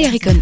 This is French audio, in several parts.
Balearic on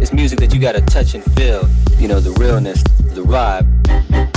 It's music that you gotta touch and feel, you know, the realness, the vibe.